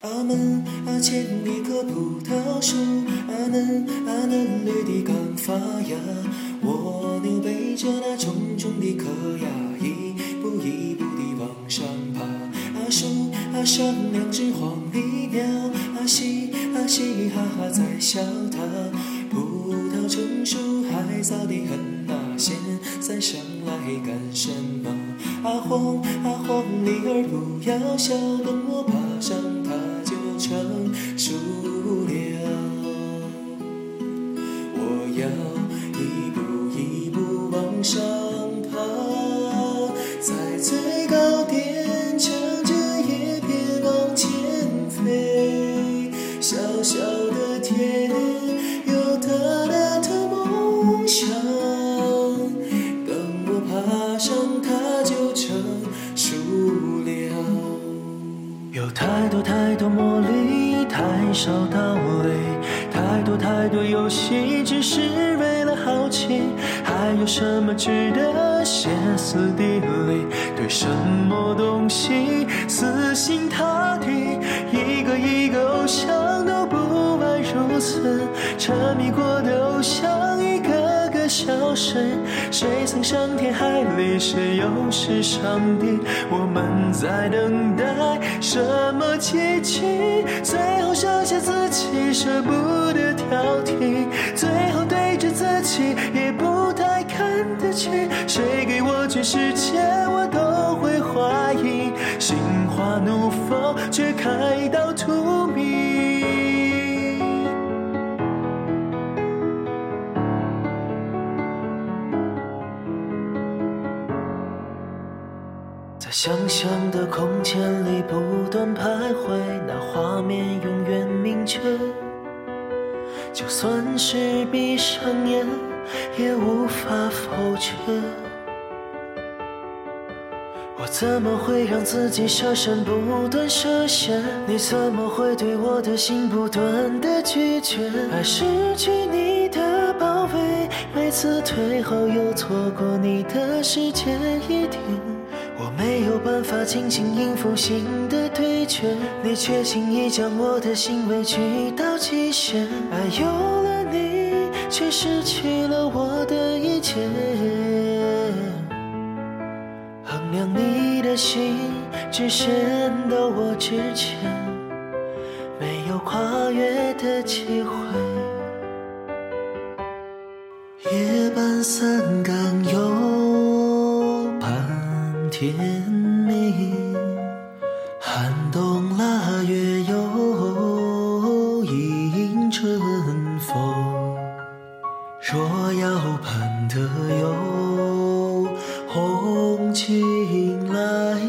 阿门阿前一棵葡萄树，阿嫩阿嫩绿的刚发芽。蜗牛背着那重重的壳呀，一步一步地往上爬。阿树阿上两只黄鹂鸟，阿嘻阿嘻哈哈在笑它。葡萄成熟还早得很呐，现在上来干什么？阿黄阿黄鹂儿不要笑，太多太多魔力，太少道理，太多太多游戏，只是为了好奇。还有什么值得歇斯底里？对什么东西死心塌地？一个一个偶像都不外如此，沉迷过的偶像一消失。谁曾伤天害理？谁又是上帝？我们在等待什么奇迹？最后剩下自己，舍不得挑剔，最后对着自己也不太看得起。谁给我全世界，我都会怀疑。心花怒放，却开到荼在想象的空间里不断徘徊，那画面永远明确。就算是闭上眼，也无法否决。我怎么会让自己设身不断设限？你怎么会对我的心不断的拒绝？爱失去你的包围，每次退后又错过你的世界一点。我没有办法轻轻应付新的对决，你却轻易将我的心委屈到极限。爱有了你，却失去了我的一切。衡量你的心，只显得我之前没有跨越的机会。夜半三更盼天明，寒冬腊月又迎春风。若要盼得有红景来，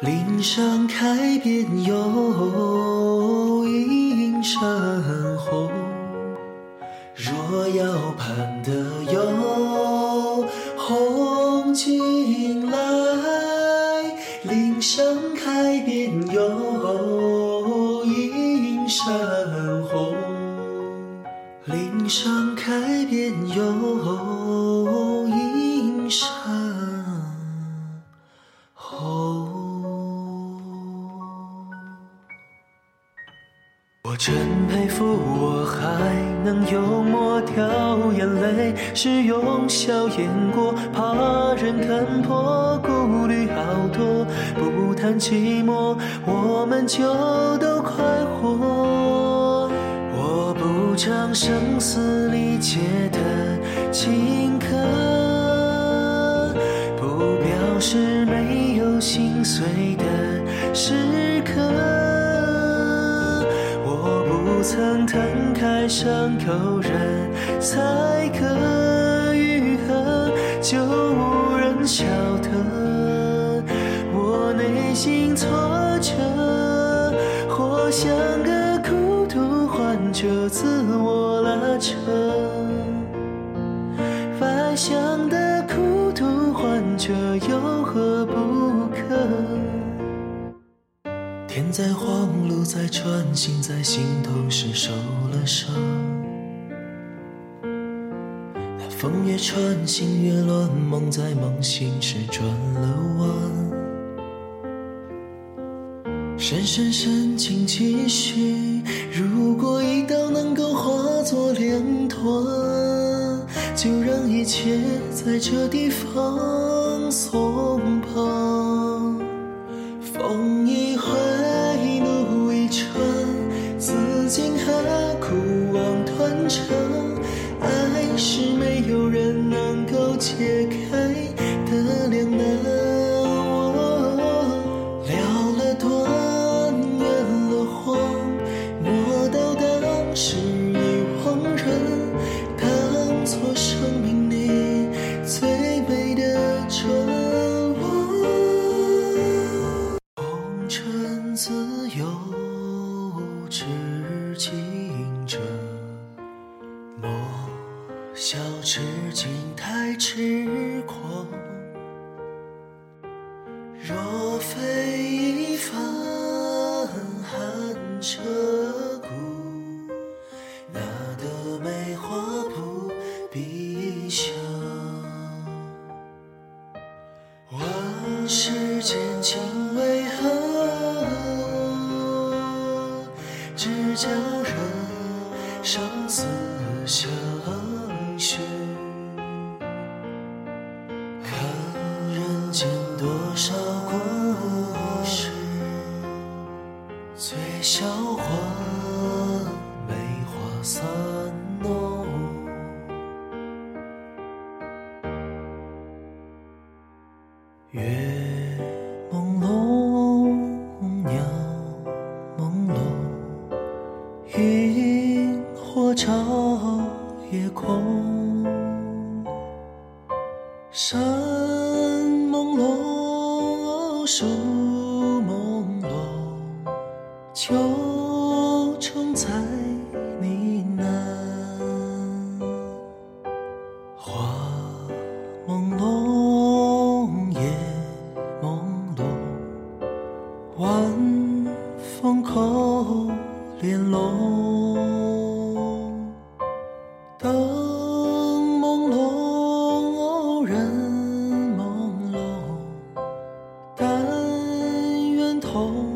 岭上开遍又映山红。若要盼得有上开遍又映山。我真佩服，我还能幽默掉眼泪，是用笑掩过，怕人看破，顾虑好多，不谈寂寞，我们就都快活。唱声嘶力竭的情歌，不表示没有心碎的时刻。我不曾摊开伤口，人才可愈合，就无人晓得我内心挫折，或像自我拉扯凡想的孤独患者有何不可天在晃路在转心在心头时受了伤那风越穿心越乱梦在梦醒时转了弯深深深情几许就让一切在这地方松绑风一回路一程此情何苦妄断肠痴情者莫笑痴情太痴狂。佳人，生死相许。看人间多少故事，醉笑魂。守后。